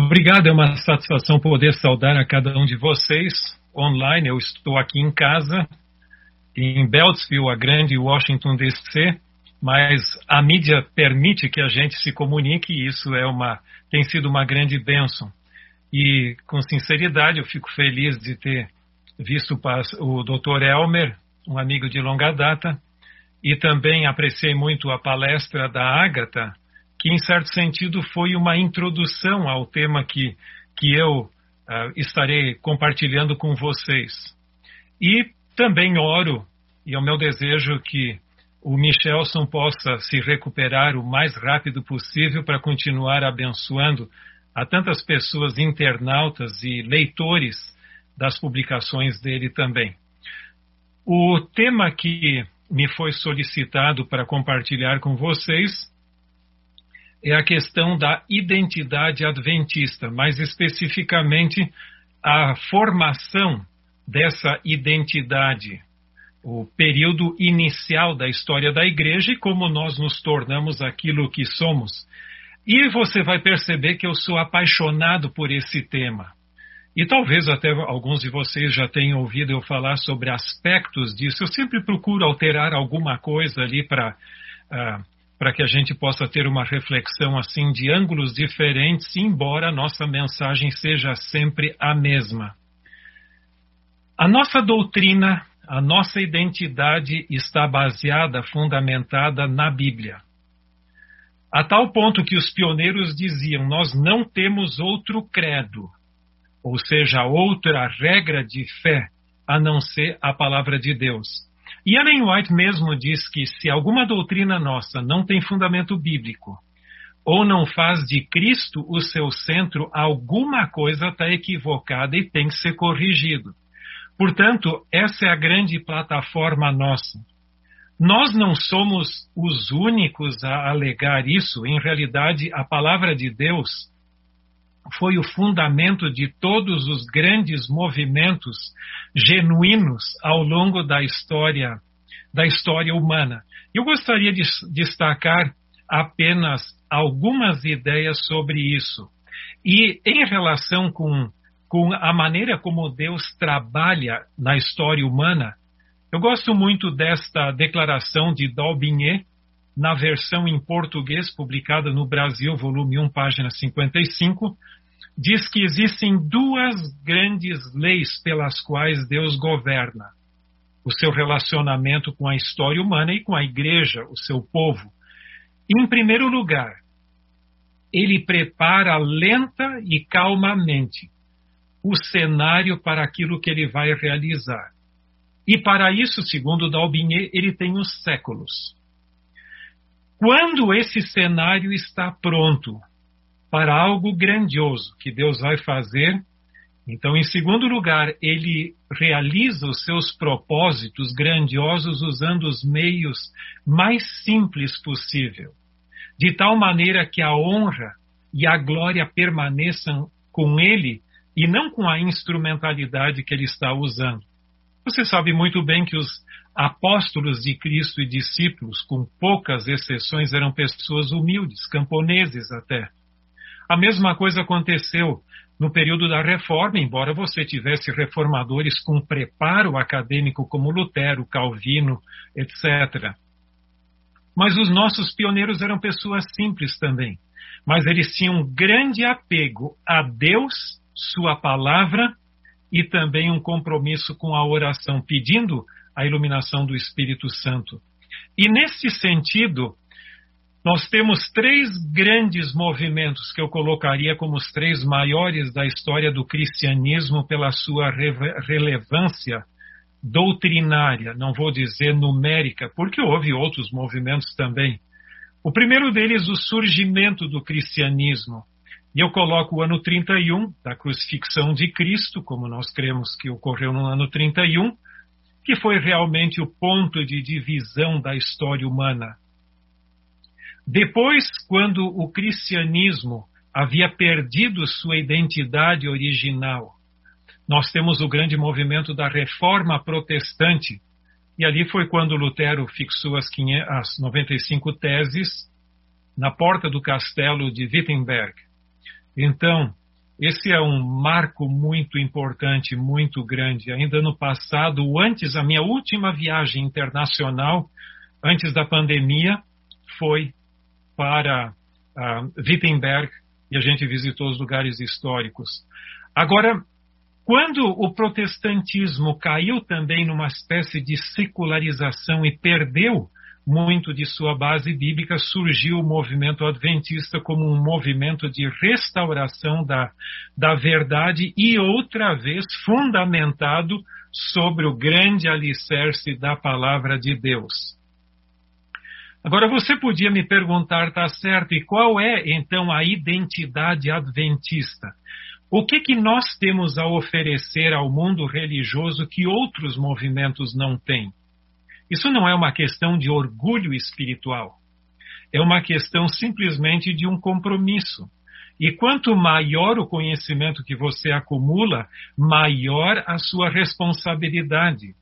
Obrigado, é uma satisfação poder saudar a cada um de vocês online. Eu estou aqui em casa, em Beltsville, a grande Washington DC, mas a mídia permite que a gente se comunique e isso é uma, tem sido uma grande bênção. E, com sinceridade, eu fico feliz de ter visto o Dr. Elmer, um amigo de longa data, e também apreciei muito a palestra da Ágata, que, em certo sentido, foi uma introdução ao tema que, que eu uh, estarei compartilhando com vocês. E também oro, e é o meu desejo que o Michelson possa se recuperar o mais rápido possível para continuar abençoando a tantas pessoas internautas e leitores das publicações dele também. O tema que me foi solicitado para compartilhar com vocês é a questão da identidade adventista, mais especificamente a formação dessa identidade, o período inicial da história da igreja e como nós nos tornamos aquilo que somos. E você vai perceber que eu sou apaixonado por esse tema. E talvez até alguns de vocês já tenham ouvido eu falar sobre aspectos disso. Eu sempre procuro alterar alguma coisa ali para uh, para que a gente possa ter uma reflexão assim de ângulos diferentes, embora a nossa mensagem seja sempre a mesma. A nossa doutrina, a nossa identidade está baseada, fundamentada na Bíblia. A tal ponto que os pioneiros diziam: Nós não temos outro credo, ou seja, outra regra de fé a não ser a palavra de Deus. E Ellen White mesmo diz que se alguma doutrina nossa não tem fundamento bíblico, ou não faz de Cristo o seu centro, alguma coisa está equivocada e tem que ser corrigido. Portanto, essa é a grande plataforma nossa. Nós não somos os únicos a alegar isso. Em realidade, a palavra de Deus foi o fundamento de todos os grandes movimentos genuínos ao longo da história da história humana. Eu gostaria de destacar apenas algumas ideias sobre isso. E em relação com, com a maneira como Deus trabalha na história humana, eu gosto muito desta declaração de Dalbinhet, na versão em português publicada no Brasil, volume 1, página 55, diz que existem duas grandes leis pelas quais Deus governa: o seu relacionamento com a história humana e com a igreja, o seu povo. Em primeiro lugar, ele prepara lenta e calmamente o cenário para aquilo que ele vai realizar. E para isso, segundo Dalbinhet, ele tem os séculos. Quando esse cenário está pronto, para algo grandioso que Deus vai fazer. Então, em segundo lugar, ele realiza os seus propósitos grandiosos usando os meios mais simples possível, de tal maneira que a honra e a glória permaneçam com ele e não com a instrumentalidade que ele está usando. Você sabe muito bem que os apóstolos de Cristo e discípulos, com poucas exceções, eram pessoas humildes, camponeses até a mesma coisa aconteceu no período da reforma, embora você tivesse reformadores com preparo acadêmico como Lutero, Calvino, etc. Mas os nossos pioneiros eram pessoas simples também. Mas eles tinham um grande apego a Deus, Sua palavra e também um compromisso com a oração, pedindo a iluminação do Espírito Santo. E nesse sentido, nós temos três grandes movimentos que eu colocaria como os três maiores da história do cristianismo pela sua re relevância doutrinária, não vou dizer numérica, porque houve outros movimentos também. O primeiro deles, o surgimento do cristianismo. E eu coloco o ano 31, da crucifixão de Cristo, como nós cremos que ocorreu no ano 31, que foi realmente o ponto de divisão da história humana depois, quando o cristianismo havia perdido sua identidade original, nós temos o grande movimento da reforma protestante, e ali foi quando Lutero fixou as, 500, as 95 teses na porta do castelo de Wittenberg. Então, esse é um marco muito importante, muito grande. Ainda no passado, antes, a minha última viagem internacional, antes da pandemia, foi para uh, Wittenberg e a gente visitou os lugares históricos. Agora, quando o protestantismo caiu também numa espécie de secularização e perdeu muito de sua base bíblica, surgiu o movimento adventista como um movimento de restauração da, da verdade e outra vez fundamentado sobre o grande alicerce da palavra de Deus. Agora você podia me perguntar, tá certo, e qual é então a identidade adventista? O que que nós temos a oferecer ao mundo religioso que outros movimentos não têm? Isso não é uma questão de orgulho espiritual. É uma questão simplesmente de um compromisso. E quanto maior o conhecimento que você acumula, maior a sua responsabilidade.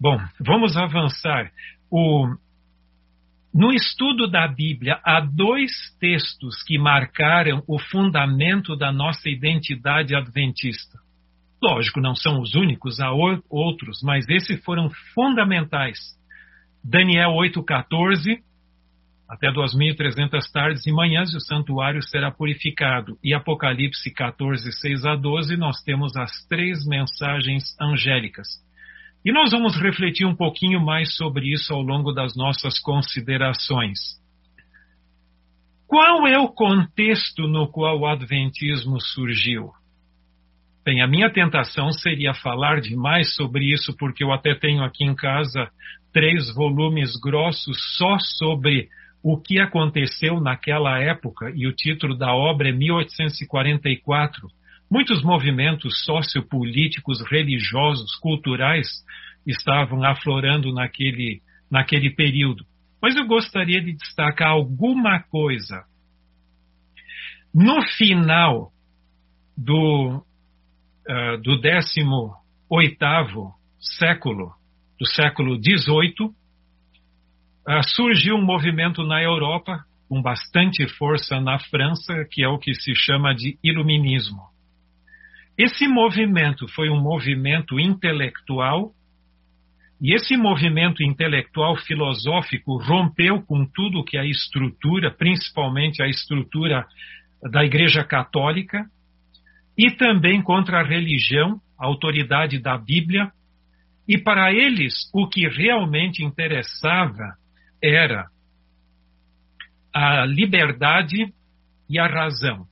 Bom, vamos avançar. O, no estudo da Bíblia, há dois textos que marcaram o fundamento da nossa identidade adventista. Lógico, não são os únicos, há outros, mas esses foram fundamentais. Daniel 8,14, até 2.300 tardes e manhãs o santuário será purificado. E Apocalipse 14, 6 a 12, nós temos as três mensagens angélicas. E nós vamos refletir um pouquinho mais sobre isso ao longo das nossas considerações. Qual é o contexto no qual o Adventismo surgiu? Bem, a minha tentação seria falar demais sobre isso, porque eu até tenho aqui em casa três volumes grossos só sobre o que aconteceu naquela época, e o título da obra é 1844. Muitos movimentos sociopolíticos, religiosos, culturais estavam aflorando naquele, naquele período. Mas eu gostaria de destacar alguma coisa. No final do uh, do 18 século, do século XVIII, uh, surgiu um movimento na Europa, com bastante força na França, que é o que se chama de Iluminismo. Esse movimento foi um movimento intelectual, e esse movimento intelectual filosófico rompeu com tudo que a estrutura, principalmente a estrutura da Igreja Católica, e também contra a religião, a autoridade da Bíblia. E para eles, o que realmente interessava era a liberdade e a razão.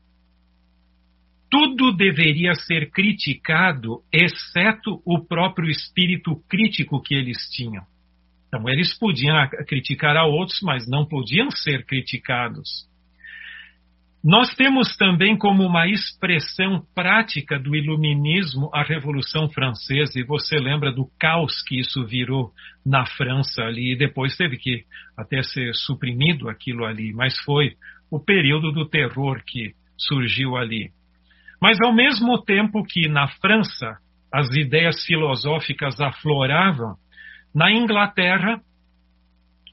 Tudo deveria ser criticado, exceto o próprio espírito crítico que eles tinham. Então, eles podiam criticar a outros, mas não podiam ser criticados. Nós temos também como uma expressão prática do iluminismo a Revolução Francesa, e você lembra do caos que isso virou na França ali, e depois teve que até ser suprimido aquilo ali, mas foi o período do terror que surgiu ali. Mas ao mesmo tempo que na França as ideias filosóficas afloravam, na Inglaterra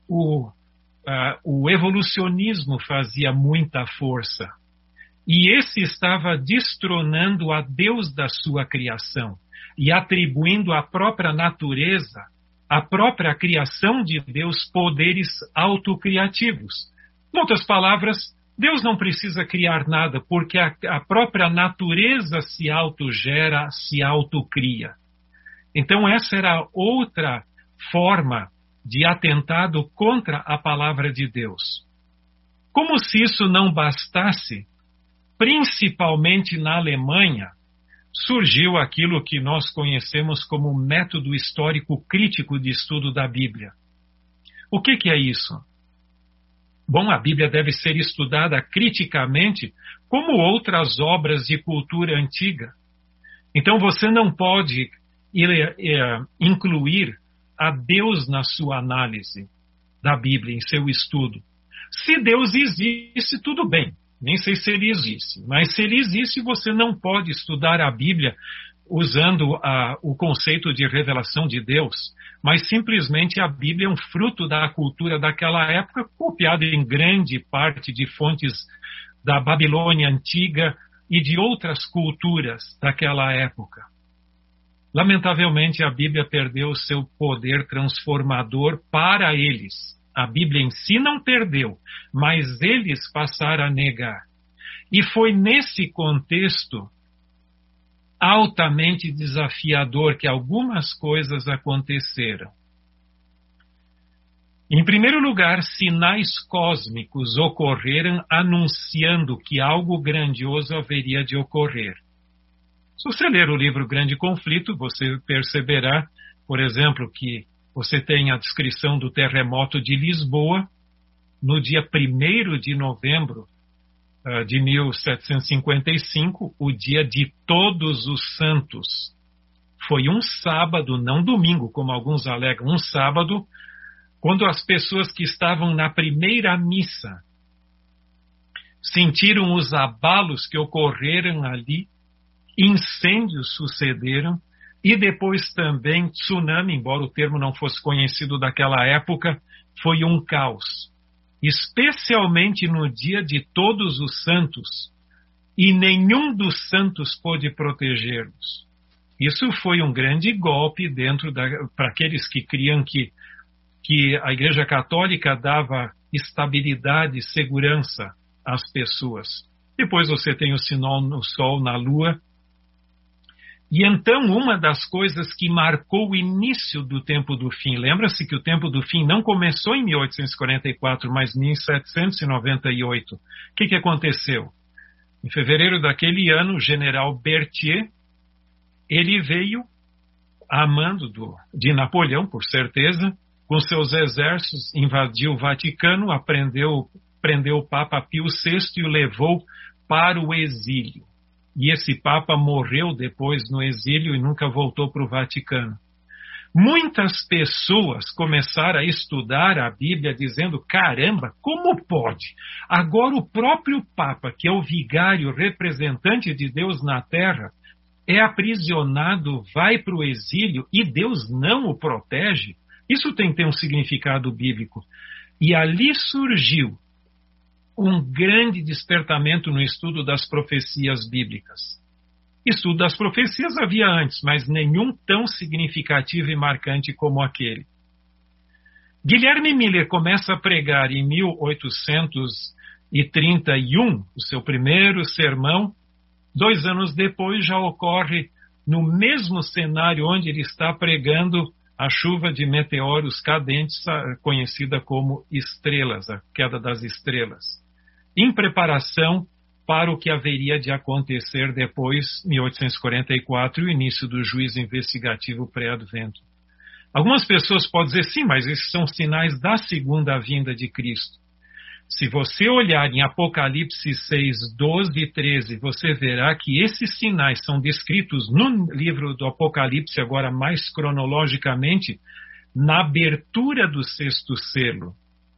o uh, o evolucionismo fazia muita força. E esse estava destronando a Deus da sua criação e atribuindo à própria natureza, à própria criação de Deus, poderes autocriativos. Em outras palavras, Deus não precisa criar nada, porque a, a própria natureza se autogera, se autocria. Então, essa era outra forma de atentado contra a palavra de Deus. Como se isso não bastasse, principalmente na Alemanha, surgiu aquilo que nós conhecemos como método histórico crítico de estudo da Bíblia. O que, que é isso? Bom, a Bíblia deve ser estudada criticamente como outras obras de cultura antiga. Então você não pode é, incluir a Deus na sua análise da Bíblia, em seu estudo. Se Deus existe, tudo bem. Nem sei se ele existe. Mas se ele existe, você não pode estudar a Bíblia usando a, o conceito de revelação de Deus, mas simplesmente a Bíblia é um fruto da cultura daquela época, copiado em grande parte de fontes da Babilônia antiga e de outras culturas daquela época. Lamentavelmente, a Bíblia perdeu o seu poder transformador para eles. A Bíblia em si não perdeu, mas eles passaram a negar. E foi nesse contexto altamente desafiador que algumas coisas aconteceram. Em primeiro lugar, sinais cósmicos ocorreram anunciando que algo grandioso haveria de ocorrer. Se você ler o livro Grande Conflito, você perceberá, por exemplo, que você tem a descrição do terremoto de Lisboa no dia 1 de novembro uh, de 1755, o dia de Todos os Santos. Foi um sábado, não domingo, como alguns alegam, um sábado, quando as pessoas que estavam na primeira missa sentiram os abalos que ocorreram ali, incêndios sucederam e depois também tsunami, embora o termo não fosse conhecido daquela época, foi um caos. Especialmente no dia de todos os santos, e nenhum dos santos pôde proteger-nos. Isso foi um grande golpe dentro para aqueles que criam que que a Igreja Católica dava estabilidade segurança às pessoas. Depois você tem o sinal no Sol, na Lua. E então, uma das coisas que marcou o início do tempo do fim, lembra-se que o tempo do fim não começou em 1844, mas em 1798. O que, que aconteceu? Em fevereiro daquele ano, o general Berthier, ele veio a mando do, de Napoleão, por certeza, com seus exércitos, invadiu o Vaticano, aprendeu, prendeu o Papa Pio VI e o levou para o exílio. E esse Papa morreu depois no exílio e nunca voltou para o Vaticano. Muitas pessoas começaram a estudar a Bíblia dizendo: caramba, como pode? Agora o próprio Papa, que é o vigário representante de Deus na terra, é aprisionado, vai para o exílio e Deus não o protege? Isso tem que ter um significado bíblico. E ali surgiu um grande despertamento no estudo das profecias bíblicas. Estudo das profecias havia antes, mas nenhum tão significativo e marcante como aquele. Guilherme Miller começa a pregar em 1831 o seu primeiro sermão. Dois anos depois já ocorre no mesmo cenário onde ele está pregando a chuva de meteoros cadentes, conhecida como estrelas, a queda das estrelas, em preparação para o que haveria de acontecer depois, 1844, e o início do juízo investigativo pré-advento. Algumas pessoas podem dizer, sim, mas esses são sinais da segunda vinda de Cristo. Se você olhar em Apocalipse 6, 12 e 13, você verá que esses sinais são descritos no livro do Apocalipse, agora mais cronologicamente, na abertura do sexto selo,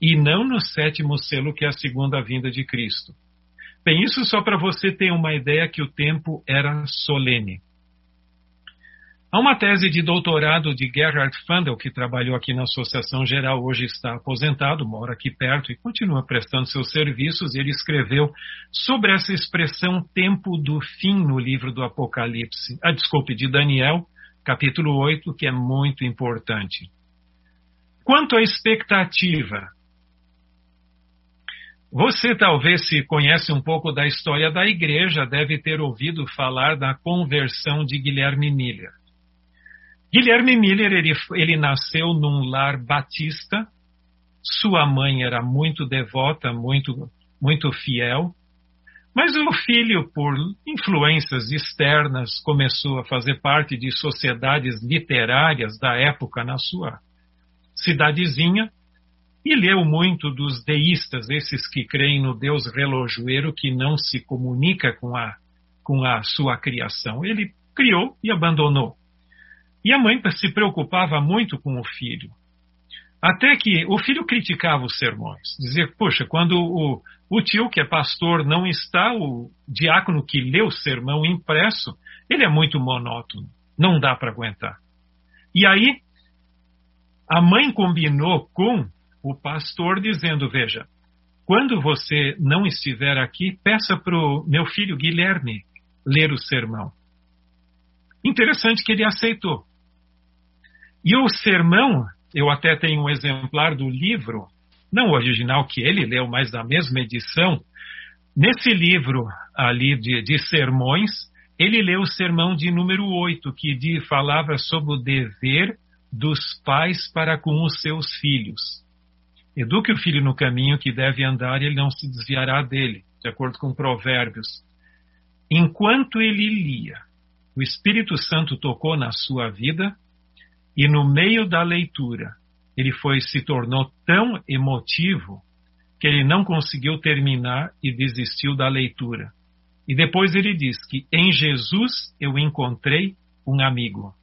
e não no sétimo selo, que é a segunda vinda de Cristo. Bem, isso só para você ter uma ideia que o tempo era solene. Há uma tese de doutorado de Gerhard Fandel, que trabalhou aqui na Associação Geral, hoje está aposentado, mora aqui perto e continua prestando seus serviços. Ele escreveu sobre essa expressão tempo do fim no livro do Apocalipse, a ah, desculpe, de Daniel, capítulo 8, que é muito importante. Quanto à expectativa, você talvez se conhece um pouco da história da igreja, deve ter ouvido falar da conversão de Guilherme Miller. Guilherme Miller, ele, ele nasceu num lar batista. Sua mãe era muito devota, muito, muito fiel. Mas o filho, por influências externas, começou a fazer parte de sociedades literárias da época na sua cidadezinha e leu muito dos deístas, esses que creem no Deus relojoeiro que não se comunica com a, com a sua criação. Ele criou e abandonou. E a mãe se preocupava muito com o filho. Até que o filho criticava os sermões. Dizia, poxa, quando o, o tio, que é pastor, não está, o diácono que lê o sermão impresso, ele é muito monótono. Não dá para aguentar. E aí, a mãe combinou com o pastor, dizendo: Veja, quando você não estiver aqui, peça para o meu filho Guilherme ler o sermão. Interessante que ele aceitou. E o sermão, eu até tenho um exemplar do livro, não o original que ele leu, mas da mesma edição. Nesse livro ali de, de sermões, ele leu o sermão de número 8, que de, falava sobre o dever dos pais para com os seus filhos. Eduque o filho no caminho que deve andar e ele não se desviará dele, de acordo com Provérbios. Enquanto ele lia, o Espírito Santo tocou na sua vida e no meio da leitura ele foi se tornou tão emotivo que ele não conseguiu terminar e desistiu da leitura. E depois ele diz que em Jesus eu encontrei um amigo.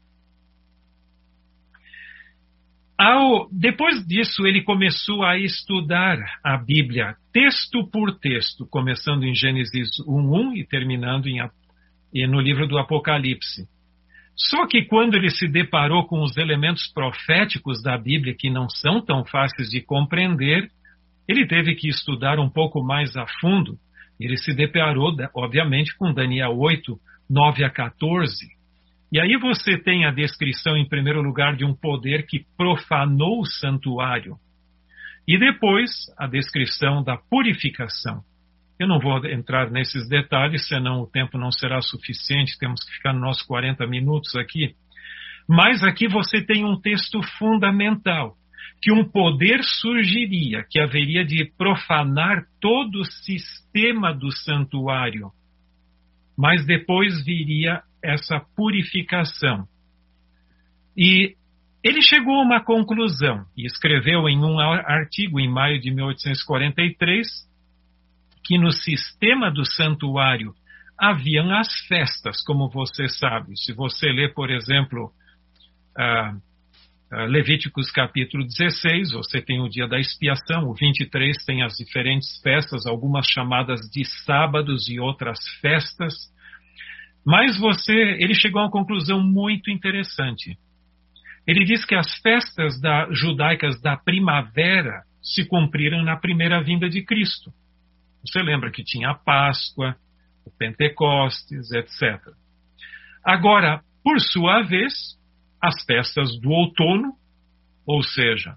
Ao, depois disso, ele começou a estudar a Bíblia texto por texto, começando em Gênesis 1.1 e terminando em, no livro do Apocalipse. Só que quando ele se deparou com os elementos proféticos da Bíblia, que não são tão fáceis de compreender, ele teve que estudar um pouco mais a fundo. Ele se deparou, obviamente, com Daniel 8, 9 a 14, e aí você tem a descrição, em primeiro lugar, de um poder que profanou o santuário. E depois a descrição da purificação. Eu não vou entrar nesses detalhes, senão o tempo não será suficiente, temos que ficar nos nossos 40 minutos aqui. Mas aqui você tem um texto fundamental, que um poder surgiria, que haveria de profanar todo o sistema do santuário. Mas depois viria essa purificação. E ele chegou a uma conclusão e escreveu em um artigo em maio de 1843 que no sistema do santuário haviam as festas, como você sabe. Se você lê, por exemplo, uh, Levíticos capítulo 16, você tem o dia da expiação, o 23 tem as diferentes festas, algumas chamadas de sábados e outras festas. Mas você, ele chegou a uma conclusão muito interessante. Ele diz que as festas da, judaicas da primavera se cumpriram na primeira vinda de Cristo. Você lembra que tinha a Páscoa, o Pentecostes, etc. Agora, por sua vez, as festas do outono, ou seja,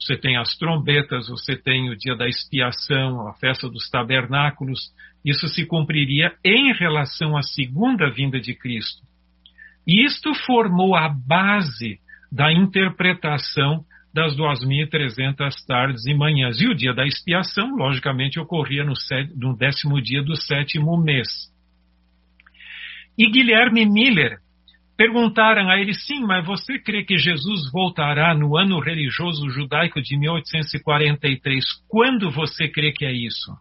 você tem as trombetas, você tem o dia da expiação, a festa dos tabernáculos, isso se cumpriria em relação à segunda vinda de Cristo. E isto formou a base da interpretação das 2.300 tardes e manhãs. E o dia da expiação, logicamente, ocorria no, no décimo dia do sétimo mês. E Guilherme Miller perguntaram a ele: sim, mas você crê que Jesus voltará no ano religioso judaico de 1843? Quando você crê que é isso?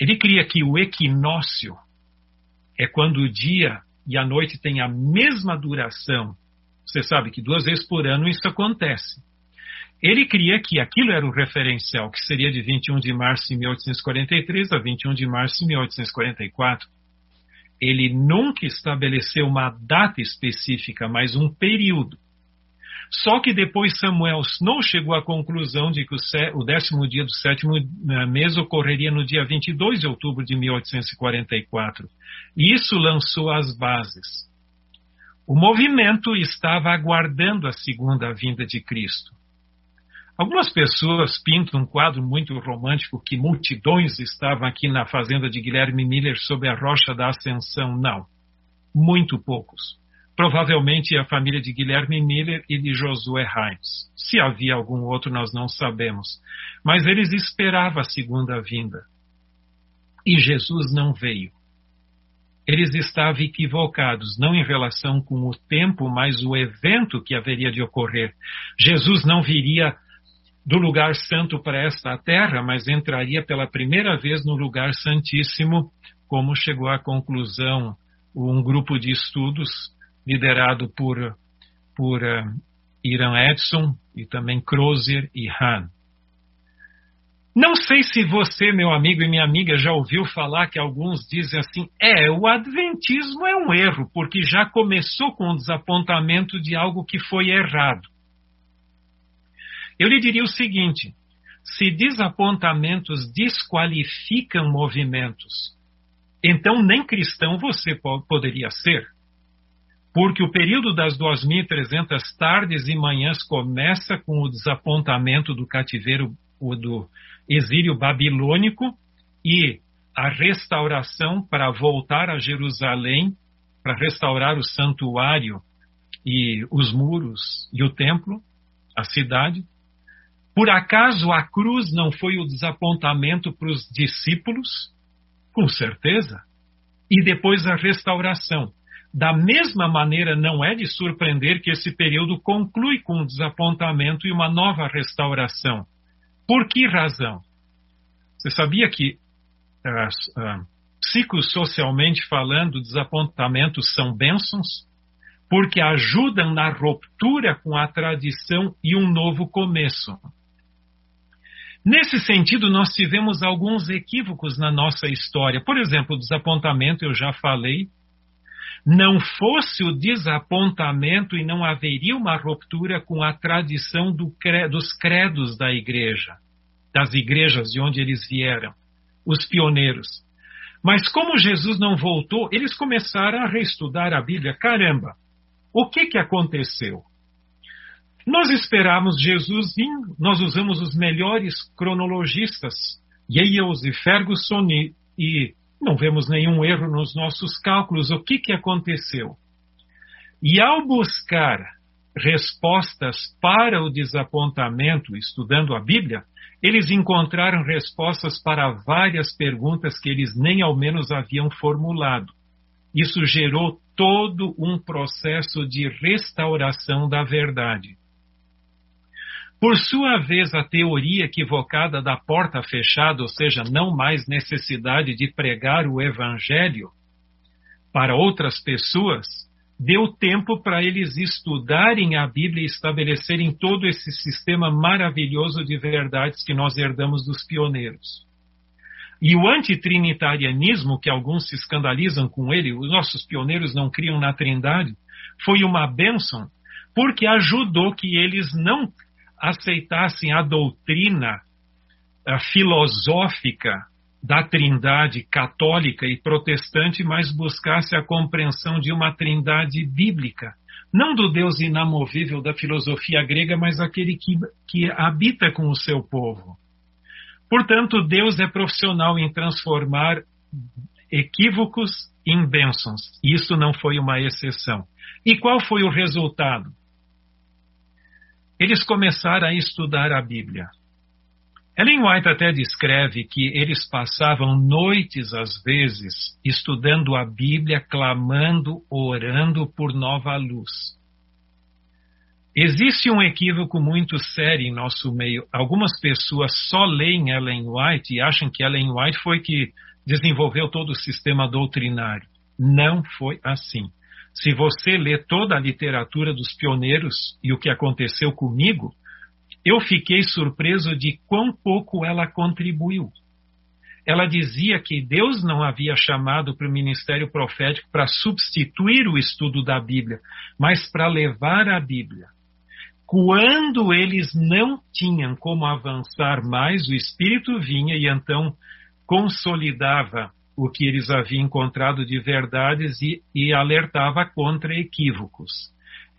Ele cria que o equinócio é quando o dia e a noite têm a mesma duração. Você sabe que duas vezes por ano isso acontece. Ele cria que aquilo era o referencial, que seria de 21 de março de 1843 a 21 de março de 1844. Ele nunca estabeleceu uma data específica, mas um período. Só que depois Samuel não chegou à conclusão de que o décimo dia do sétimo eh, mês ocorreria no dia 22 de outubro de 1844. E isso lançou as bases. O movimento estava aguardando a segunda vinda de Cristo. Algumas pessoas pintam um quadro muito romântico que multidões estavam aqui na fazenda de Guilherme Miller sob a rocha da Ascensão. Não, muito poucos provavelmente a família de Guilherme Miller e de Josué Hines. Se havia algum outro, nós não sabemos. Mas eles esperavam a segunda vinda. E Jesus não veio. Eles estavam equivocados, não em relação com o tempo, mas o evento que haveria de ocorrer. Jesus não viria do lugar santo para esta terra, mas entraria pela primeira vez no lugar santíssimo, como chegou à conclusão um grupo de estudos liderado por, por uh, Iran Edson e também Crozier e Hahn. Não sei se você, meu amigo e minha amiga, já ouviu falar que alguns dizem assim: é, o Adventismo é um erro, porque já começou com o desapontamento de algo que foi errado. Eu lhe diria o seguinte: se desapontamentos desqualificam movimentos, então nem cristão você poderia ser. Porque o período das 2.300 tardes e manhãs começa com o desapontamento do cativeiro, do exílio babilônico e a restauração para voltar a Jerusalém, para restaurar o santuário e os muros e o templo, a cidade. Por acaso a cruz não foi o desapontamento para os discípulos? Com certeza. E depois a restauração. Da mesma maneira, não é de surpreender que esse período conclui com um desapontamento e uma nova restauração. Por que razão? Você sabia que, uh, uh, psicossocialmente falando, desapontamentos são bênçãos? Porque ajudam na ruptura com a tradição e um novo começo. Nesse sentido, nós tivemos alguns equívocos na nossa história. Por exemplo, o desapontamento, eu já falei. Não fosse o desapontamento e não haveria uma ruptura com a tradição do cre dos credos da igreja, das igrejas de onde eles vieram, os pioneiros. Mas como Jesus não voltou, eles começaram a reestudar a Bíblia. Caramba, o que, que aconteceu? Nós esperamos Jesus vir, nós usamos os melhores cronologistas, Yales e Ferguson, e, e não vemos nenhum erro nos nossos cálculos. O que, que aconteceu? E ao buscar respostas para o desapontamento, estudando a Bíblia, eles encontraram respostas para várias perguntas que eles nem ao menos haviam formulado. Isso gerou todo um processo de restauração da verdade. Por sua vez, a teoria equivocada da porta fechada, ou seja, não mais necessidade de pregar o evangelho para outras pessoas, deu tempo para eles estudarem a Bíblia e estabelecerem todo esse sistema maravilhoso de verdades que nós herdamos dos pioneiros. E o antitrinitarianismo, que alguns se escandalizam com ele, os nossos pioneiros não criam na Trindade, foi uma bênção, porque ajudou que eles não aceitassem a doutrina a filosófica da trindade católica e protestante, mas buscasse a compreensão de uma trindade bíblica. Não do Deus inamovível da filosofia grega, mas aquele que, que habita com o seu povo. Portanto, Deus é profissional em transformar equívocos em bênçãos. Isso não foi uma exceção. E qual foi o resultado? Eles começaram a estudar a Bíblia. Ellen White até descreve que eles passavam noites, às vezes, estudando a Bíblia, clamando, orando por nova luz. Existe um equívoco muito sério em nosso meio. Algumas pessoas só leem Ellen White e acham que Ellen White foi que desenvolveu todo o sistema doutrinário. Não foi assim. Se você lê toda a literatura dos pioneiros e o que aconteceu comigo, eu fiquei surpreso de quão pouco ela contribuiu. Ela dizia que Deus não havia chamado para o ministério profético para substituir o estudo da Bíblia, mas para levar a Bíblia. Quando eles não tinham como avançar mais, o Espírito vinha e então consolidava o que eles haviam encontrado de verdades e, e alertava contra equívocos.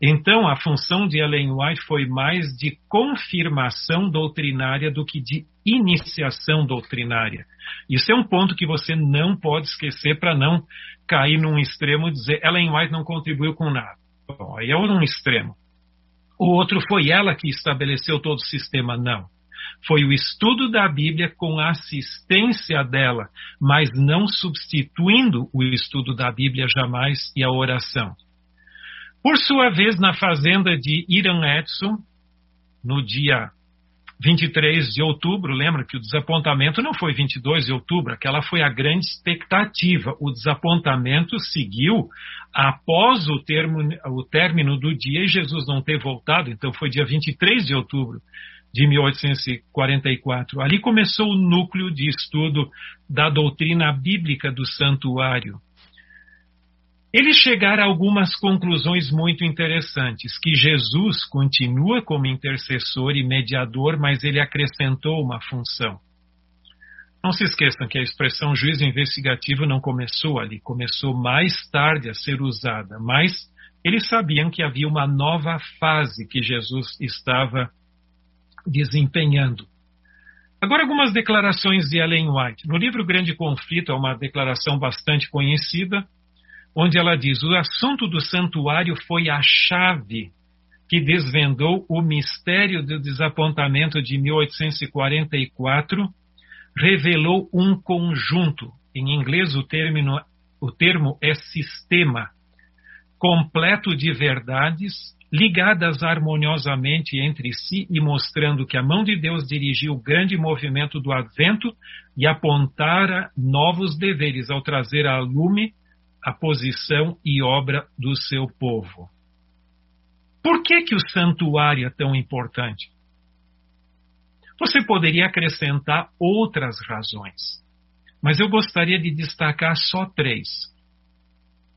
Então, a função de Ellen White foi mais de confirmação doutrinária do que de iniciação doutrinária. Isso é um ponto que você não pode esquecer para não cair num extremo e dizer Ellen White não contribuiu com nada. Bom, aí é um extremo. O outro foi ela que estabeleceu todo o sistema. Não foi o estudo da Bíblia com a assistência dela, mas não substituindo o estudo da Bíblia jamais e a oração. Por sua vez, na fazenda de Iran Edson, no dia 23 de outubro, lembra que o desapontamento não foi 22 de outubro, aquela foi a grande expectativa. O desapontamento seguiu após o, termo, o término do dia e Jesus não ter voltado, então foi dia 23 de outubro de 1844. Ali começou o núcleo de estudo da doutrina bíblica do santuário. eles chegaram a algumas conclusões muito interessantes, que Jesus continua como intercessor e mediador, mas ele acrescentou uma função. Não se esqueçam que a expressão juízo investigativo não começou ali, começou mais tarde a ser usada, mas eles sabiam que havia uma nova fase que Jesus estava desempenhando. Agora, algumas declarações de Ellen White. No livro Grande Conflito, há uma declaração bastante conhecida, onde ela diz: O assunto do santuário foi a chave que desvendou o mistério do desapontamento de 1844, revelou um conjunto. Em inglês, o, termo, o termo é sistema completo de verdades ligadas harmoniosamente entre si e mostrando que a mão de Deus dirigiu o grande movimento do advento e apontara novos deveres ao trazer à lume a posição e obra do seu povo. Por que, que o santuário é tão importante? Você poderia acrescentar outras razões, mas eu gostaria de destacar só três.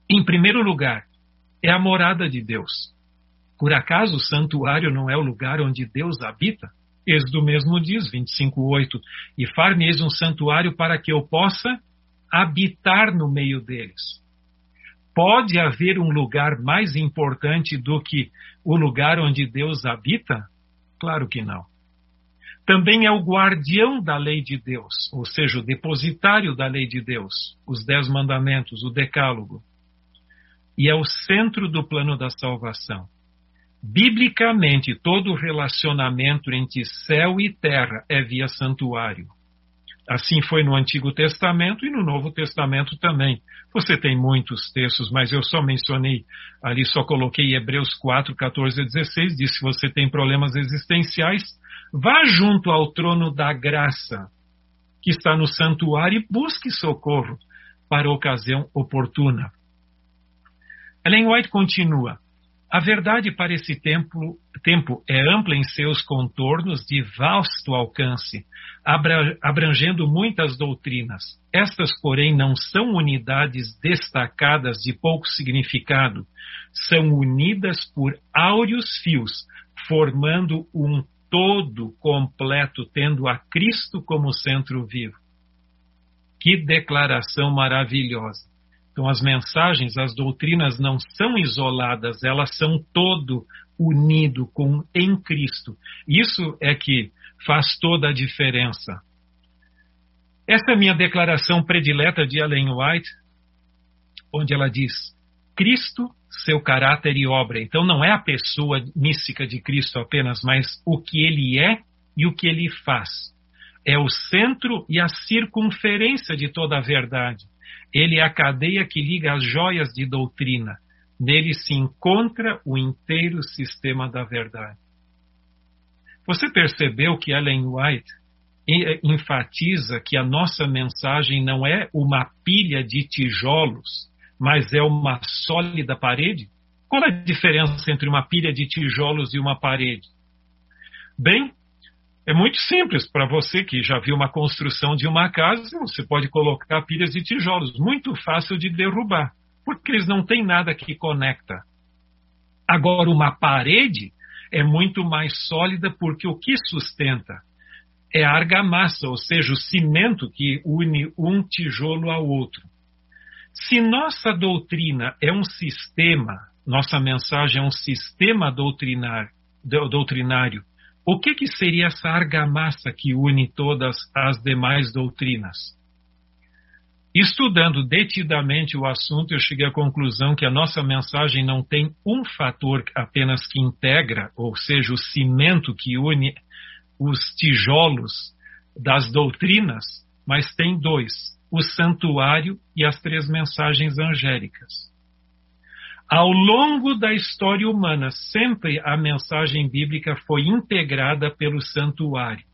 Em primeiro lugar, é a morada de Deus. Por acaso o santuário não é o lugar onde Deus habita? Êxodo mesmo diz, 25.8, e far-me-eis um santuário para que eu possa habitar no meio deles. Pode haver um lugar mais importante do que o lugar onde Deus habita? Claro que não. Também é o guardião da lei de Deus, ou seja, o depositário da lei de Deus, os dez mandamentos, o decálogo. E é o centro do plano da salvação. Biblicamente, todo relacionamento entre céu e terra é via santuário. Assim foi no Antigo Testamento e no Novo Testamento também. Você tem muitos textos, mas eu só mencionei, ali só coloquei Hebreus 4, 14 a 16, diz se você tem problemas existenciais, vá junto ao trono da graça, que está no santuário, e busque socorro para a ocasião oportuna. Ellen White continua. A verdade para esse tempo, tempo é ampla em seus contornos, de vasto alcance, abrangendo muitas doutrinas. Estas, porém, não são unidades destacadas de pouco significado, são unidas por áureos fios, formando um todo completo, tendo a Cristo como centro vivo. Que declaração maravilhosa! Então, as mensagens, as doutrinas não são isoladas, elas são todo unido com em Cristo. Isso é que faz toda a diferença. Esta é minha declaração predileta de Ellen White, onde ela diz: Cristo, seu caráter e obra. Então, não é a pessoa mística de Cristo apenas, mas o que ele é e o que ele faz. É o centro e a circunferência de toda a verdade. Ele é a cadeia que liga as joias de doutrina. Nele se encontra o inteiro sistema da verdade. Você percebeu que Ellen White eh, enfatiza que a nossa mensagem não é uma pilha de tijolos, mas é uma sólida parede? Qual a diferença entre uma pilha de tijolos e uma parede? Bem, é muito simples para você que já viu uma construção de uma casa, você pode colocar pilhas de tijolos, muito fácil de derrubar, porque eles não têm nada que conecta. Agora, uma parede é muito mais sólida porque o que sustenta é a argamassa, ou seja, o cimento que une um tijolo ao outro. Se nossa doutrina é um sistema, nossa mensagem é um sistema doutrinar, doutrinário o que, que seria essa argamassa que une todas as demais doutrinas? Estudando detidamente o assunto, eu cheguei à conclusão que a nossa mensagem não tem um fator apenas que integra, ou seja, o cimento que une os tijolos das doutrinas, mas tem dois: o santuário e as três mensagens angélicas. Ao longo da história humana, sempre a mensagem bíblica foi integrada pelo santuário.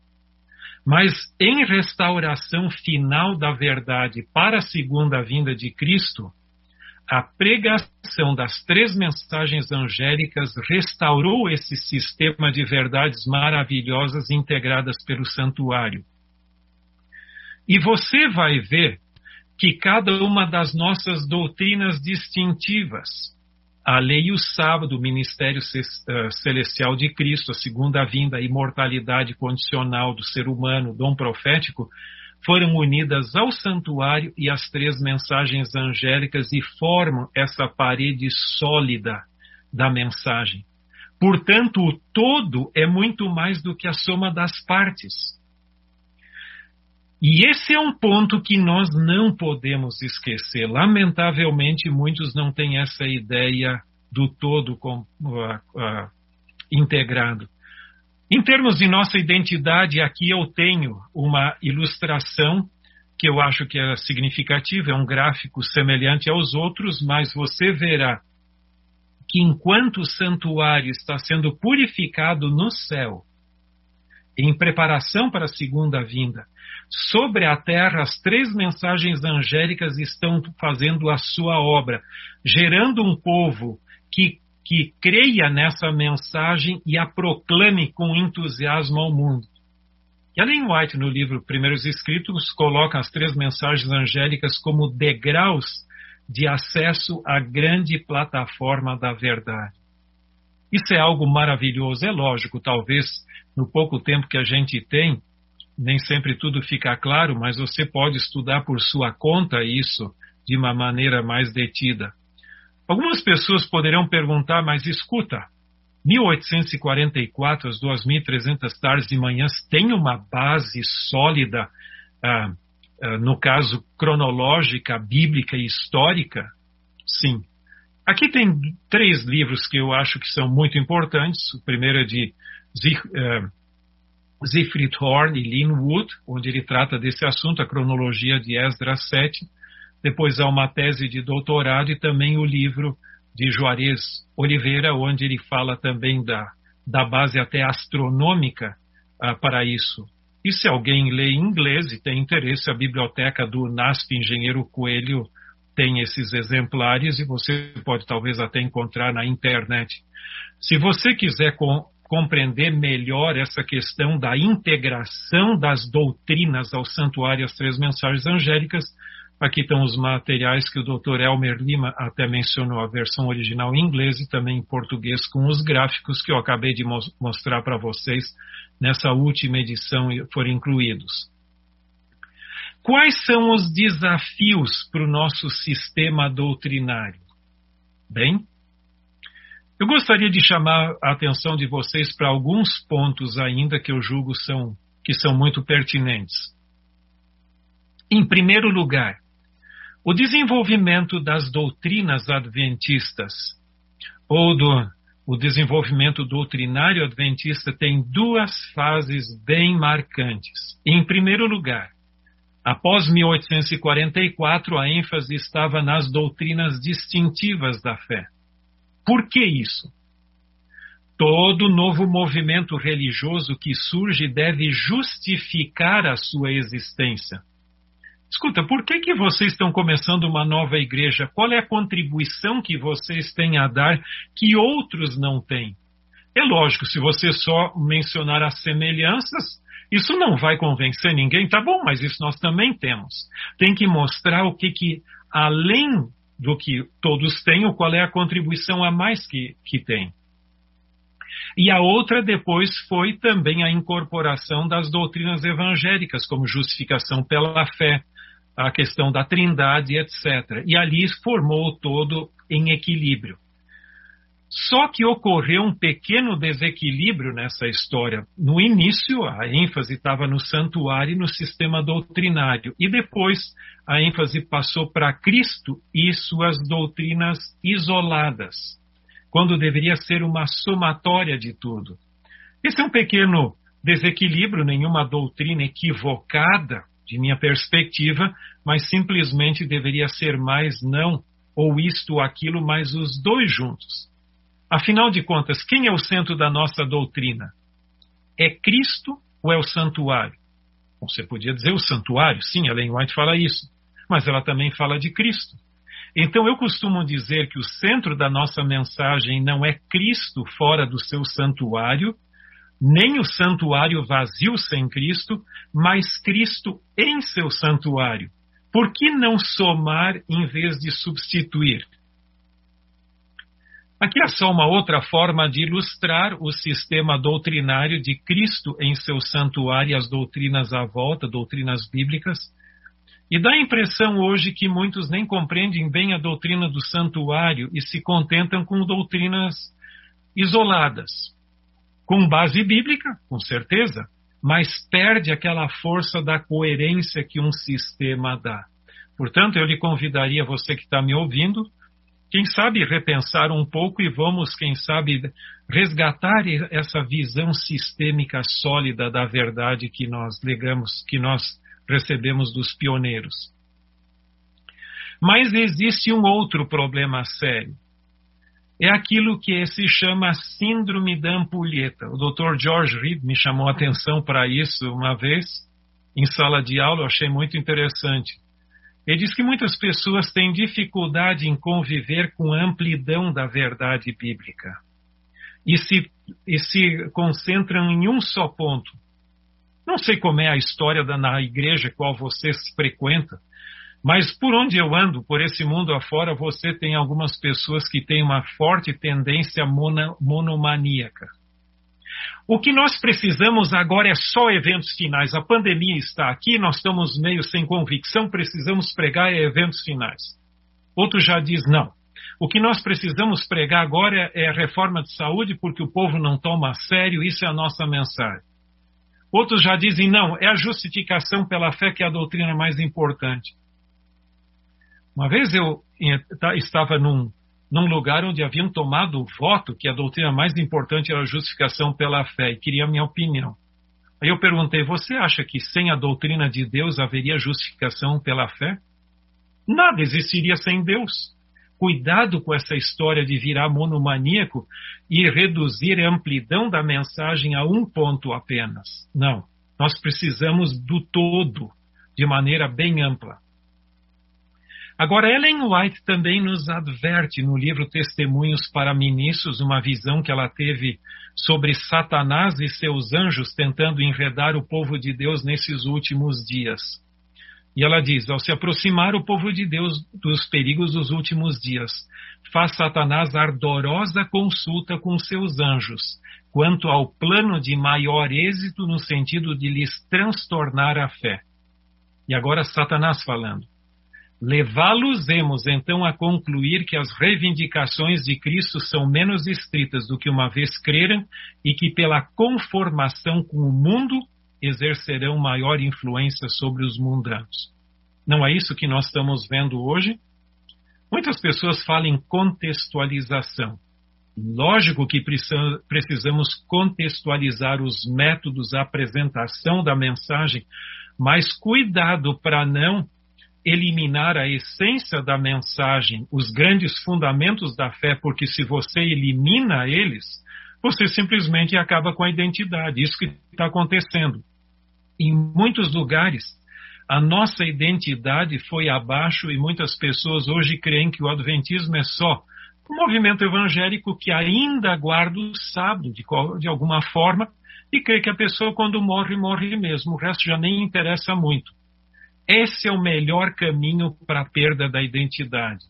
Mas em restauração final da verdade para a segunda vinda de Cristo, a pregação das três mensagens angélicas restaurou esse sistema de verdades maravilhosas integradas pelo santuário. E você vai ver que cada uma das nossas doutrinas distintivas, a lei e o sábado, o ministério eh, celestial de Cristo, a segunda vinda, a imortalidade condicional do ser humano, o dom profético, foram unidas ao santuário e às três mensagens angélicas e formam essa parede sólida da mensagem. Portanto, o todo é muito mais do que a soma das partes. E esse é um ponto que nós não podemos esquecer. Lamentavelmente, muitos não têm essa ideia do todo com, uh, uh, integrado. Em termos de nossa identidade, aqui eu tenho uma ilustração que eu acho que é significativa, é um gráfico semelhante aos outros, mas você verá que enquanto o santuário está sendo purificado no céu, em preparação para a segunda vinda, sobre a terra as três mensagens angélicas estão fazendo a sua obra, gerando um povo que que creia nessa mensagem e a proclame com entusiasmo ao mundo. E Ellen White, no livro Primeiros Escritos, coloca as três mensagens angélicas como degraus de acesso à grande plataforma da verdade. Isso é algo maravilhoso, é lógico, talvez no pouco tempo que a gente tem, nem sempre tudo fica claro, mas você pode estudar por sua conta isso de uma maneira mais detida. Algumas pessoas poderão perguntar, mas escuta, 1844, as 2.300 tardes e manhãs, tem uma base sólida, ah, ah, no caso cronológica, bíblica e histórica? Sim. Aqui tem três livros que eu acho que são muito importantes. O primeiro é de Siegfried Horn e Lynn Wood, onde ele trata desse assunto, a cronologia de Esdras 7. Depois há uma tese de doutorado e também o livro de Juarez Oliveira, onde ele fala também da, da base até astronômica uh, para isso. E se alguém lê em inglês e tem interesse, a biblioteca do NASP Engenheiro Coelho tem esses exemplares e você pode talvez até encontrar na internet. Se você quiser com, compreender melhor essa questão da integração das doutrinas ao santuário as três mensagens angélicas, Aqui estão os materiais que o Dr. Elmer Lima até mencionou, a versão original em inglês e também em português, com os gráficos que eu acabei de mo mostrar para vocês nessa última edição foram incluídos. Quais são os desafios para o nosso sistema doutrinário? Bem, eu gostaria de chamar a atenção de vocês para alguns pontos ainda que eu julgo são, que são muito pertinentes. Em primeiro lugar, o desenvolvimento das doutrinas adventistas, ou do o desenvolvimento doutrinário adventista, tem duas fases bem marcantes. Em primeiro lugar, após 1844, a ênfase estava nas doutrinas distintivas da fé. Por que isso? Todo novo movimento religioso que surge deve justificar a sua existência. Escuta, por que, que vocês estão começando uma nova igreja? Qual é a contribuição que vocês têm a dar que outros não têm? É lógico, se você só mencionar as semelhanças, isso não vai convencer ninguém, tá bom, mas isso nós também temos. Tem que mostrar o que, que além do que todos têm, qual é a contribuição a mais que, que tem. E a outra depois foi também a incorporação das doutrinas evangélicas, como justificação pela fé, a questão da trindade, etc. E ali formou o todo em equilíbrio. Só que ocorreu um pequeno desequilíbrio nessa história. No início, a ênfase estava no santuário e no sistema doutrinário, e depois a ênfase passou para Cristo e suas doutrinas isoladas, quando deveria ser uma somatória de tudo. Esse é um pequeno desequilíbrio, nenhuma doutrina equivocada de minha perspectiva, mas simplesmente deveria ser mais não ou isto ou aquilo, mas os dois juntos. Afinal de contas, quem é o centro da nossa doutrina? É Cristo ou é o santuário? Você podia dizer o santuário, sim, Ellen White fala isso, mas ela também fala de Cristo. Então eu costumo dizer que o centro da nossa mensagem não é Cristo fora do seu santuário, nem o santuário vazio sem Cristo, mas Cristo em seu santuário. Por que não somar em vez de substituir? Aqui é só uma outra forma de ilustrar o sistema doutrinário de Cristo em seu santuário e as doutrinas à volta, doutrinas bíblicas. E dá a impressão hoje que muitos nem compreendem bem a doutrina do santuário e se contentam com doutrinas isoladas. Com base bíblica, com certeza, mas perde aquela força da coerência que um sistema dá. Portanto, eu lhe convidaria, você que está me ouvindo, quem sabe repensar um pouco e vamos, quem sabe, resgatar essa visão sistêmica sólida da verdade que nós legamos, que nós recebemos dos pioneiros. Mas existe um outro problema sério. É aquilo que se chama síndrome da ampulheta. O Dr. George Reed me chamou a atenção para isso uma vez em sala de aula, eu achei muito interessante. Ele diz que muitas pessoas têm dificuldade em conviver com a amplidão da verdade bíblica e se, e se concentram em um só ponto. Não sei como é a história da, na igreja qual você frequenta, mas por onde eu ando, por esse mundo afora, você tem algumas pessoas que têm uma forte tendência monomaníaca. O que nós precisamos agora é só eventos finais. A pandemia está aqui, nós estamos meio sem convicção, precisamos pregar eventos finais. Outro já diz não. O que nós precisamos pregar agora é a reforma de saúde, porque o povo não toma a sério, isso é a nossa mensagem. Outros já dizem não, é a justificação pela fé que é a doutrina mais importante. Uma vez eu estava num, num lugar onde haviam tomado o voto que a doutrina mais importante era a justificação pela fé e queria a minha opinião. Aí eu perguntei: você acha que sem a doutrina de Deus haveria justificação pela fé? Nada existiria sem Deus. Cuidado com essa história de virar monomaníaco e reduzir a amplidão da mensagem a um ponto apenas. Não. Nós precisamos do todo, de maneira bem ampla. Agora, Ellen White também nos adverte no livro Testemunhos para Ministros, uma visão que ela teve sobre Satanás e seus anjos tentando enredar o povo de Deus nesses últimos dias. E ela diz: ao se aproximar o povo de Deus dos perigos dos últimos dias, faz Satanás ardorosa consulta com seus anjos, quanto ao plano de maior êxito no sentido de lhes transtornar a fé. E agora Satanás falando. Levá-los-emos então a concluir que as reivindicações de Cristo são menos estritas do que uma vez creram e que, pela conformação com o mundo, exercerão maior influência sobre os mundanos. Não é isso que nós estamos vendo hoje? Muitas pessoas falam em contextualização. Lógico que precisamos contextualizar os métodos, a apresentação da mensagem, mas cuidado para não eliminar a essência da mensagem, os grandes fundamentos da fé, porque se você elimina eles, você simplesmente acaba com a identidade. Isso que está acontecendo. Em muitos lugares, a nossa identidade foi abaixo e muitas pessoas hoje creem que o Adventismo é só um movimento evangélico que ainda guarda o sábado de, de alguma forma e crê que a pessoa, quando morre, morre mesmo. O resto já nem interessa muito. Esse é o melhor caminho para a perda da identidade.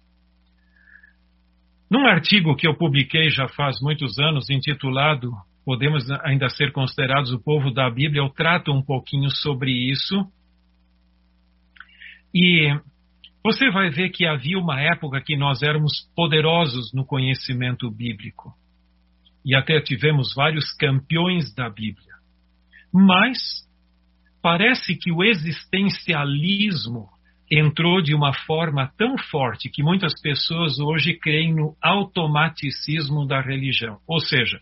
Num artigo que eu publiquei já faz muitos anos, intitulado Podemos ainda ser considerados o povo da Bíblia, eu trato um pouquinho sobre isso. E você vai ver que havia uma época que nós éramos poderosos no conhecimento bíblico. E até tivemos vários campeões da Bíblia. Mas parece que o existencialismo entrou de uma forma tão forte que muitas pessoas hoje creem no automaticismo da religião. Ou seja,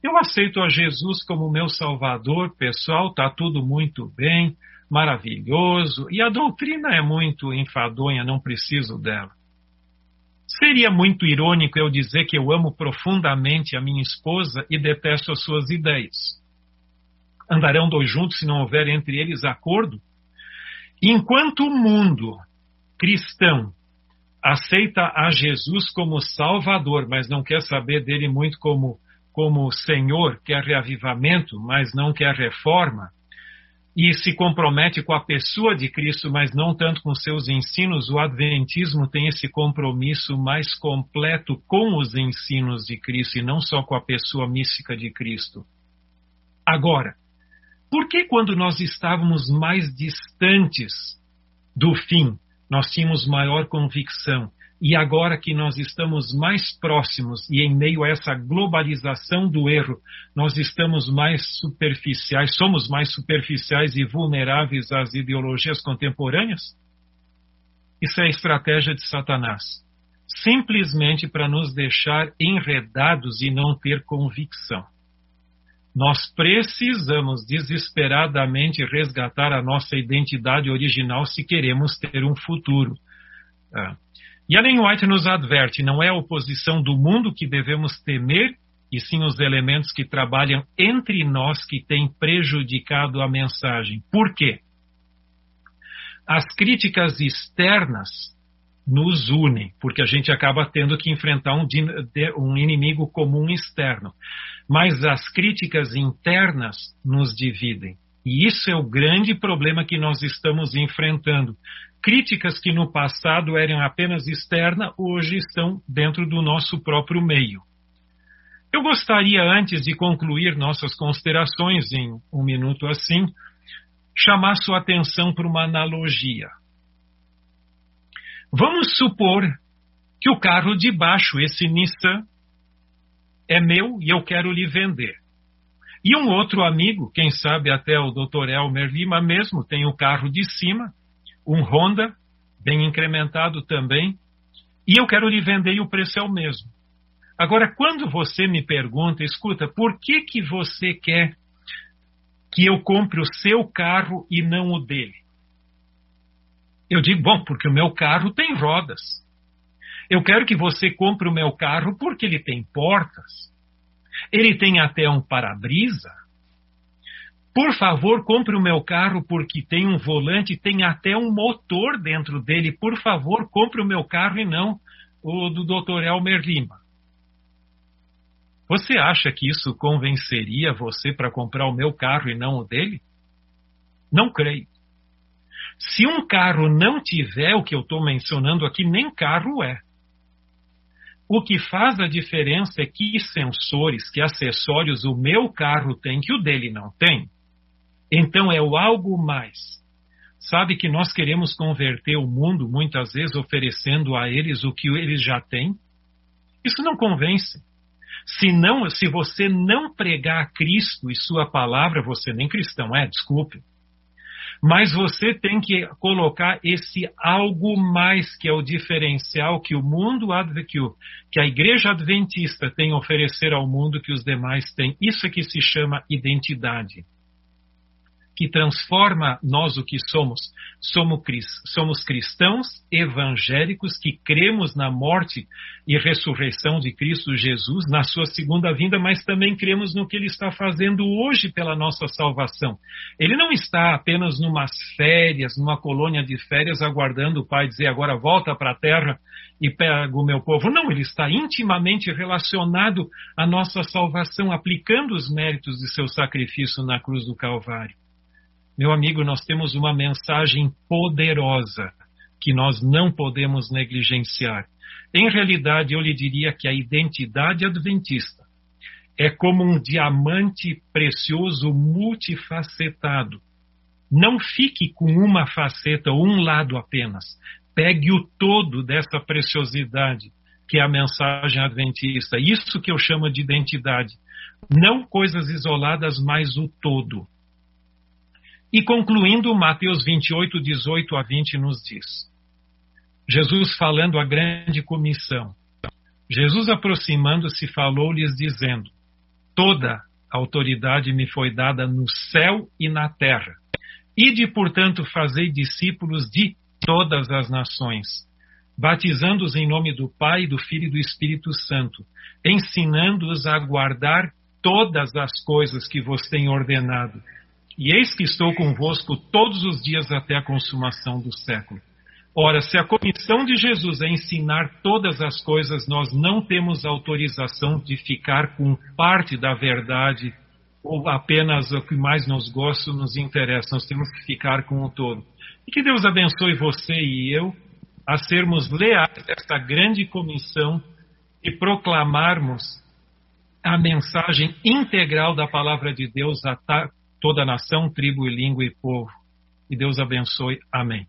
eu aceito a Jesus como meu salvador, pessoal, está tudo muito bem, maravilhoso, e a doutrina é muito enfadonha, não preciso dela. Seria muito irônico eu dizer que eu amo profundamente a minha esposa e detesto as suas ideias andarão dois juntos se não houver entre eles acordo? Enquanto o mundo cristão aceita a Jesus como Salvador, mas não quer saber dele muito como, como Senhor, quer reavivamento, mas não quer reforma, e se compromete com a pessoa de Cristo, mas não tanto com seus ensinos, o Adventismo tem esse compromisso mais completo com os ensinos de Cristo e não só com a pessoa mística de Cristo. Agora, por que quando nós estávamos mais distantes do fim, nós tínhamos maior convicção? E agora que nós estamos mais próximos e em meio a essa globalização do erro, nós estamos mais superficiais, somos mais superficiais e vulneráveis às ideologias contemporâneas? Isso é a estratégia de Satanás. Simplesmente para nos deixar enredados e não ter convicção. Nós precisamos desesperadamente resgatar a nossa identidade original se queremos ter um futuro. Ah. E Ellen White nos adverte: não é a oposição do mundo que devemos temer, e sim os elementos que trabalham entre nós que têm prejudicado a mensagem. Por quê? As críticas externas nos unem, porque a gente acaba tendo que enfrentar um, um inimigo comum externo. Mas as críticas internas nos dividem. E isso é o grande problema que nós estamos enfrentando críticas que no passado eram apenas externas, hoje estão dentro do nosso próprio meio. Eu gostaria, antes de concluir nossas considerações em um minuto assim, chamar sua atenção para uma analogia. Vamos supor que o carro de baixo, esse Nissan, é meu e eu quero lhe vender. E um outro amigo, quem sabe até o Dr. Elmer Lima mesmo, tem o carro de cima um Honda, bem incrementado também, e eu quero lhe vender e o preço é o mesmo. Agora, quando você me pergunta, escuta, por que, que você quer que eu compre o seu carro e não o dele? Eu digo, bom, porque o meu carro tem rodas. Eu quero que você compre o meu carro porque ele tem portas. Ele tem até um para-brisa. Por favor, compre o meu carro porque tem um volante, tem até um motor dentro dele. Por favor, compre o meu carro e não o do Dr. Elmer Lima. Você acha que isso convenceria você para comprar o meu carro e não o dele? Não creio. Se um carro não tiver o que eu estou mencionando aqui, nem carro é. O que faz a diferença é que sensores, que acessórios o meu carro tem que o dele não tem. Então é o algo mais. Sabe que nós queremos converter o mundo muitas vezes oferecendo a eles o que eles já têm? Isso não convence. Se não, se você não pregar Cristo e sua palavra, você nem cristão é, desculpe. Mas você tem que colocar esse algo mais que é o diferencial que o mundo que, o, que a igreja adventista tem a oferecer ao mundo que os demais têm. Isso é que se chama identidade que transforma nós o que somos. Somos cristãos evangélicos que cremos na morte e ressurreição de Cristo Jesus, na sua segunda vinda, mas também cremos no que ele está fazendo hoje pela nossa salvação. Ele não está apenas numas férias, numa colônia de férias, aguardando o Pai dizer agora volta para a terra e pega o meu povo. Não, ele está intimamente relacionado à nossa salvação, aplicando os méritos de seu sacrifício na cruz do Calvário. Meu amigo, nós temos uma mensagem poderosa que nós não podemos negligenciar. Em realidade, eu lhe diria que a identidade adventista é como um diamante precioso multifacetado. Não fique com uma faceta ou um lado apenas. Pegue o todo dessa preciosidade que é a mensagem adventista. Isso que eu chamo de identidade. Não coisas isoladas, mas o todo. E concluindo, Mateus 28, 18 a 20 nos diz: Jesus falando a grande comissão. Jesus aproximando-se falou-lhes dizendo: Toda autoridade me foi dada no céu e na terra. Ide, portanto, fazei discípulos de todas as nações, batizando-os em nome do Pai, do Filho e do Espírito Santo, ensinando-os a guardar todas as coisas que vos tenho ordenado e eis que estou convosco todos os dias até a consumação do século. Ora, se a comissão de Jesus é ensinar todas as coisas, nós não temos autorização de ficar com parte da verdade ou apenas o que mais nos gosta, nos interessa. Nós temos que ficar com o todo. E que Deus abençoe você e eu a sermos leais a esta grande comissão e proclamarmos a mensagem integral da palavra de Deus a toda nação, tribo, língua e povo. E Deus abençoe. Amém.